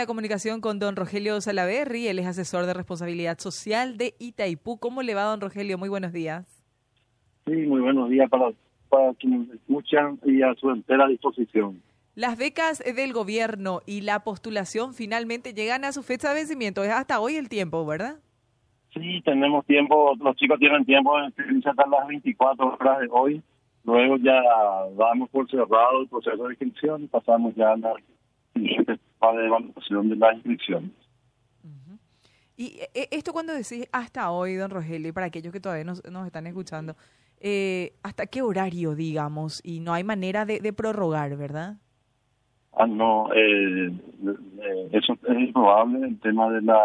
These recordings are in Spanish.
de comunicación con don Rogelio Salaverri, él es asesor de responsabilidad social de Itaipú. ¿Cómo le va, don Rogelio? Muy buenos días. Sí, muy buenos días para, para quienes escuchan y a su entera disposición. Las becas del gobierno y la postulación finalmente llegan a su fecha de vencimiento. Es hasta hoy el tiempo, ¿verdad? Sí, tenemos tiempo, los chicos tienen tiempo de hasta las 24 horas de hoy. Luego ya damos por cerrado el proceso de inscripción y pasamos ya a la siguiente fase de evaluación de las inscripciones. Y eh, esto cuando decís hasta hoy, don Rogelio, para aquellos que todavía nos, nos están escuchando, eh, ¿hasta qué horario, digamos? Y no hay manera de, de prorrogar, ¿verdad? Ah, no, eh, eh, eso es improbable, el tema de la,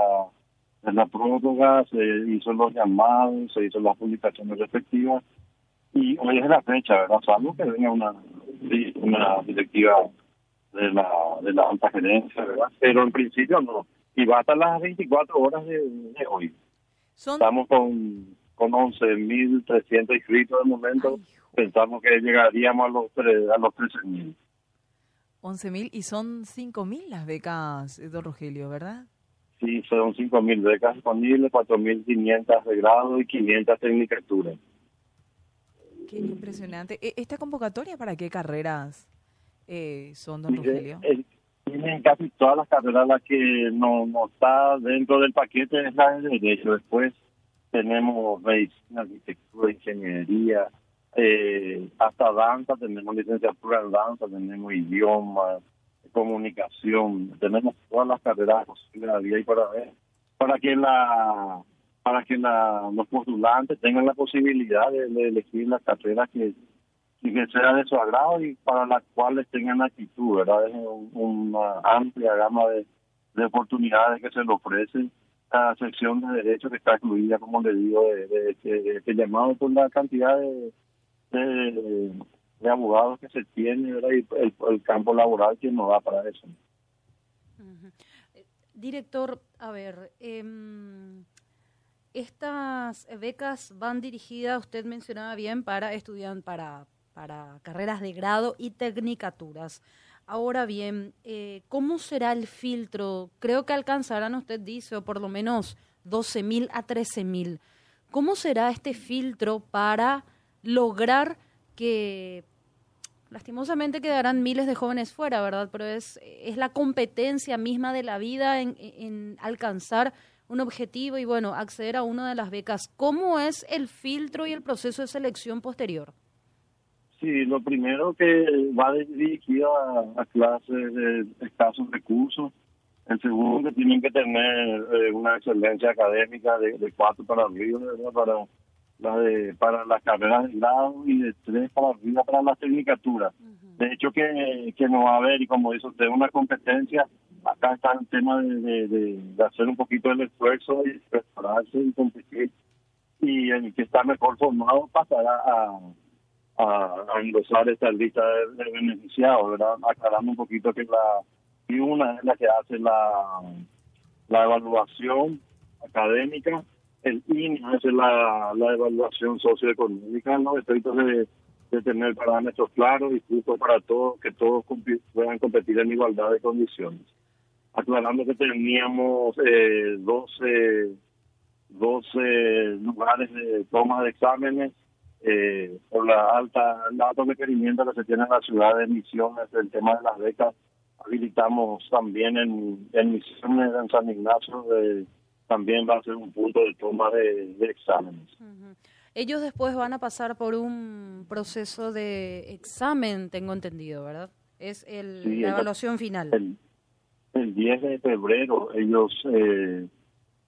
de la prórroga, se hizo los llamados, se hizo las publicaciones respectivas, y hoy es la fecha, ¿verdad? Salvo que venga una, una directiva de la, de la alta gerencia, ¿verdad? Pero en principio no, y va hasta las 24 horas de, de hoy. Son Estamos con, con 11.300 inscritos de momento, Ay, pensamos que llegaríamos a los, tre- a los 13.000. 11 mil y son 5 mil las becas, eh, don Rogelio, ¿verdad? Sí, son 5.000 becas disponibles, 4.500 de grado y 500 tecnicaturas. Qué impresionante. E- ¿Esta convocatoria para qué carreras eh, son, don Rogelio? el- Tienen casi todas las carreras las que no, no está dentro del paquete es la de derecho. Después tenemos medicina, arquitectura, ingeniería, eh, hasta danza, tenemos licenciatura en danza, tenemos idioma, comunicación, tenemos todas las carreras posibles a día y para ver, para que la para que la, los postulantes tengan la posibilidad de, de elegir las carreras que, y que sea de su agrado y para las cuales tengan actitud, ¿verdad? Es un- una amplia gama de, de oportunidades que se le ofrecen a la sección de derecho que está incluida, como le digo, de, este- llamado por la cantidad de, de, abogados que se tiene, ¿verdad? Y el, campo laboral que nos da para eso. Eh, Director, a ver, em, estas becas van dirigidas, usted mencionaba bien, para estudiantes, para, para carreras de grado y tecnicaturas. Ahora bien, eh, ¿cómo será el filtro? Creo que alcanzarán, usted dice, o por lo menos 12.000 a 13.000. ¿Cómo será este filtro para lograr que lastimosamente quedarán miles de jóvenes fuera, ¿verdad? Pero es, es la competencia misma de la vida en, en alcanzar un objetivo y, bueno, acceder a una de las becas. ¿Cómo es el filtro y el proceso de selección posterior? Sí, lo primero que va dirigido a, a clases de escasos recursos. El segundo que tienen que tener eh, una excelencia académica de, de cuatro para arriba, ¿verdad? para la de para las carreras de grado y de tres para arriba para las tecnicaturas. De hecho que, que no va a haber, y como dice usted, una competencia, acá está el tema de, de, de- de hacer un poquito el esfuerzo y prepararse y competir. Y el que está mejor formado pasará a, a, a esta lista de, beneficiados, ¿verdad? Aclarando un poquito que la y una es la que hace la, la evaluación académica, el INE hace la, la evaluación socioeconómica, ¿no? Esto de, de tener parámetros claros y justos para todos, que todos puedan competir en igualdad de condiciones. Aclarando que teníamos eh, 12, 12 lugares de toma de exámenes eh, por la alta, el alto requerimiento que se tiene en la ciudad de Misiones, el tema de las becas, habilitamos también en, en Misiones, en San Ignacio, eh, también va a ser un punto de toma de, de exámenes. Ellos después van a pasar por un proceso de examen, tengo entendido, ¿verdad? Es el, Sí, la el- evaluación final. El, el 10 de febrero ellos eh,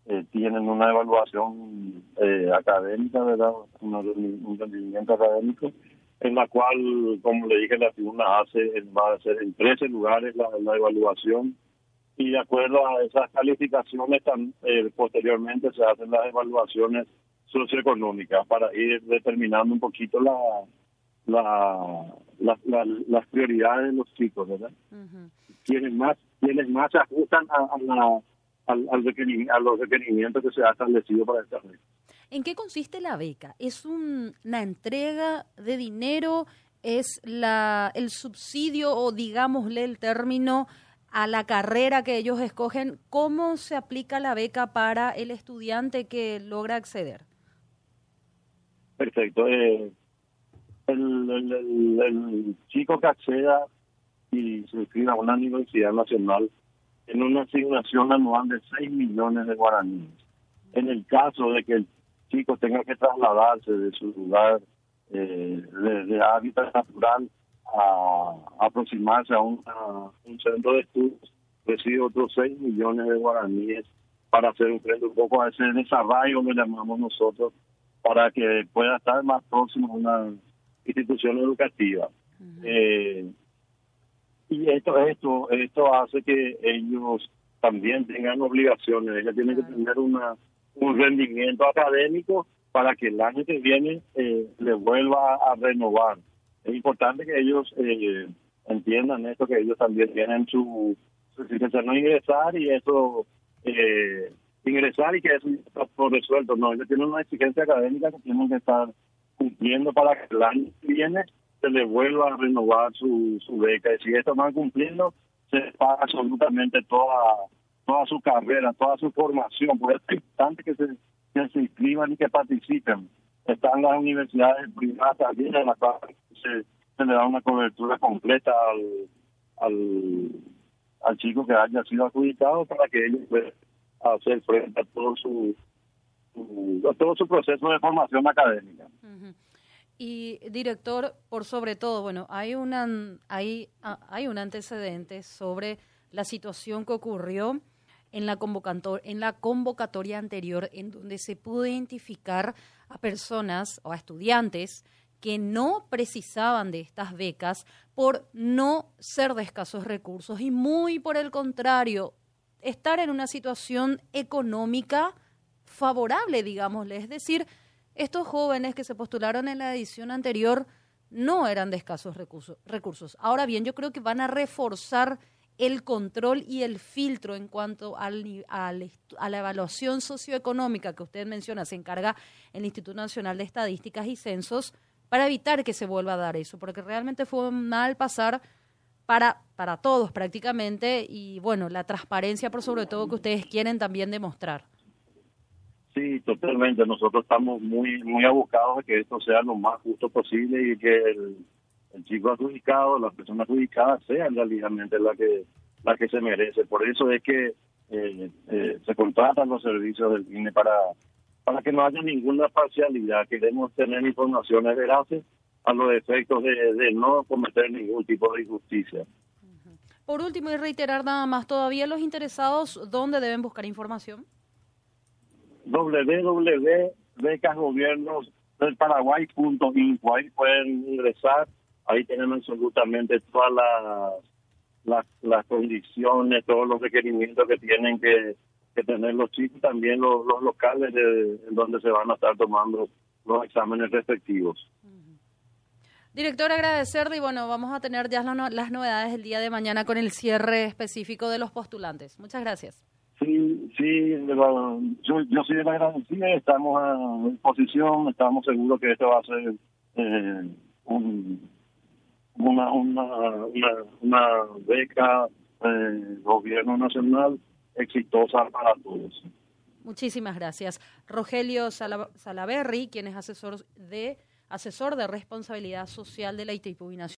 eh, tienen una evaluación eh, académica, ¿verdad? Un rendimiento académico, en la cual, como le dije, la tribuna hace, va a ser en 13 lugares la, la evaluación y de acuerdo a esas calificaciones tam- eh, posteriormente se hacen las evaluaciones socioeconómicas para ir determinando un poquito la, la, la- la- las prioridades de los chicos, ¿verdad? Ujú. quienes más quienes más se ajustan a, a la- al, a los requerimientos que se ha establecido para esta red. ¿En qué consiste la beca? ¿Es un- una entrega de dinero? ¿Es la, el subsidio o digámosle el término a la carrera que ellos escogen, ¿cómo se aplica la beca para el estudiante que logra acceder? Perfecto. Eh, el, el, el, chico que acceda y se inscriba a una universidad nacional en una asignación anual de 6 millones de guaraníes. En el caso de que el chico tenga que trasladarse de su lugar eh, de, de, hábitat natural a, aproximarse a, un centro de estudios, recibe otros 6 millones de guaraníes para hacer un, un poco a ese desarrollo, lo llamamos nosotros, para que pueda estar más próximo a una institución educativa. eh, y esto, esto, esto hace que ellos también tengan obligaciones, ellos tienen que tener una, un rendimiento académico para que el año que viene eh, les vuelva a renovar. Es importante que ellos eh, entiendan esto, que ellos también tienen su, su no ingresar y eso, eh, ingresar y que eso está por resuelto. No, ellos tienen una exigencia académica que tienen que estar cumpliendo para que el año que viene se les vuelva a renovar su, su beca. Y si esto no van cumpliendo, se paga absolutamente toda toda su carrera, toda su formación. Por eso es importante que se, inscriban y que participen. Están las universidades privadas también en las cuales se, le da una cobertura completa al, al, chico que haya sido adjudicado para que ellos puedan hacer frente a todo su, a todo su proceso de formación académica. Y director, por sobre todo, bueno, hay una hay hay un antecedente sobre la situación que ocurrió en la, en la convocatoria anterior, en donde se pudo identificar a personas o a estudiantes que no precisaban de estas becas por no ser de escasos recursos y muy por el contrario, estar en una situación económica favorable, digámosle. Es decir, estos jóvenes que se postularon en la edición anterior no eran de escasos recursos. Ahora bien, yo creo que van a reforzar el control y el filtro en cuanto al, al, a la evaluación socioeconómica que usted menciona, se encarga el Instituto Nacional de Estadísticas y Censos, para evitar que se vuelva a dar eso, porque realmente fue un mal pasar para, para todos prácticamente y bueno, la transparencia por sobre todo que ustedes quieren también demostrar. Sí, totalmente. Nosotros estamos muy muy abocados a que esto sea lo más justo posible y que el, chico adjudicado, la persona adjudicada sea realmente la que la que se merece. Por eso es que eh, eh, se contratan los servicios del INE para para que no haya ninguna parcialidad. Queremos tener informaciones veraces a los efectos de, de no cometer ningún tipo de injusticia. Por último, y reiterar nada más, todavía los interesados, ¿dónde deben buscar información? www.becasgobiernosdelparaguay.info Ahí pueden ingresar, ahí tenemos absolutamente todas las, las, las condiciones, todos los requerimientos que tienen que, tener los chicos, también los, locales de, donde se van a estar tomando los exámenes respectivos. Director, agradecerle y bueno, vamos a tener ya las novedades el día de mañana con el cierre específico de los postulantes. Muchas gracias. Sí, sí, yo, yo soy agradecida, estamos a disposición, estamos seguros que esto va a ser eh, un, una, una, una, una beca eh, gobierno nacional exitosa para todos. Muchísimas gracias. Rogelio Salaberry, quien es asesor de asesor de responsabilidad social de la ITIPU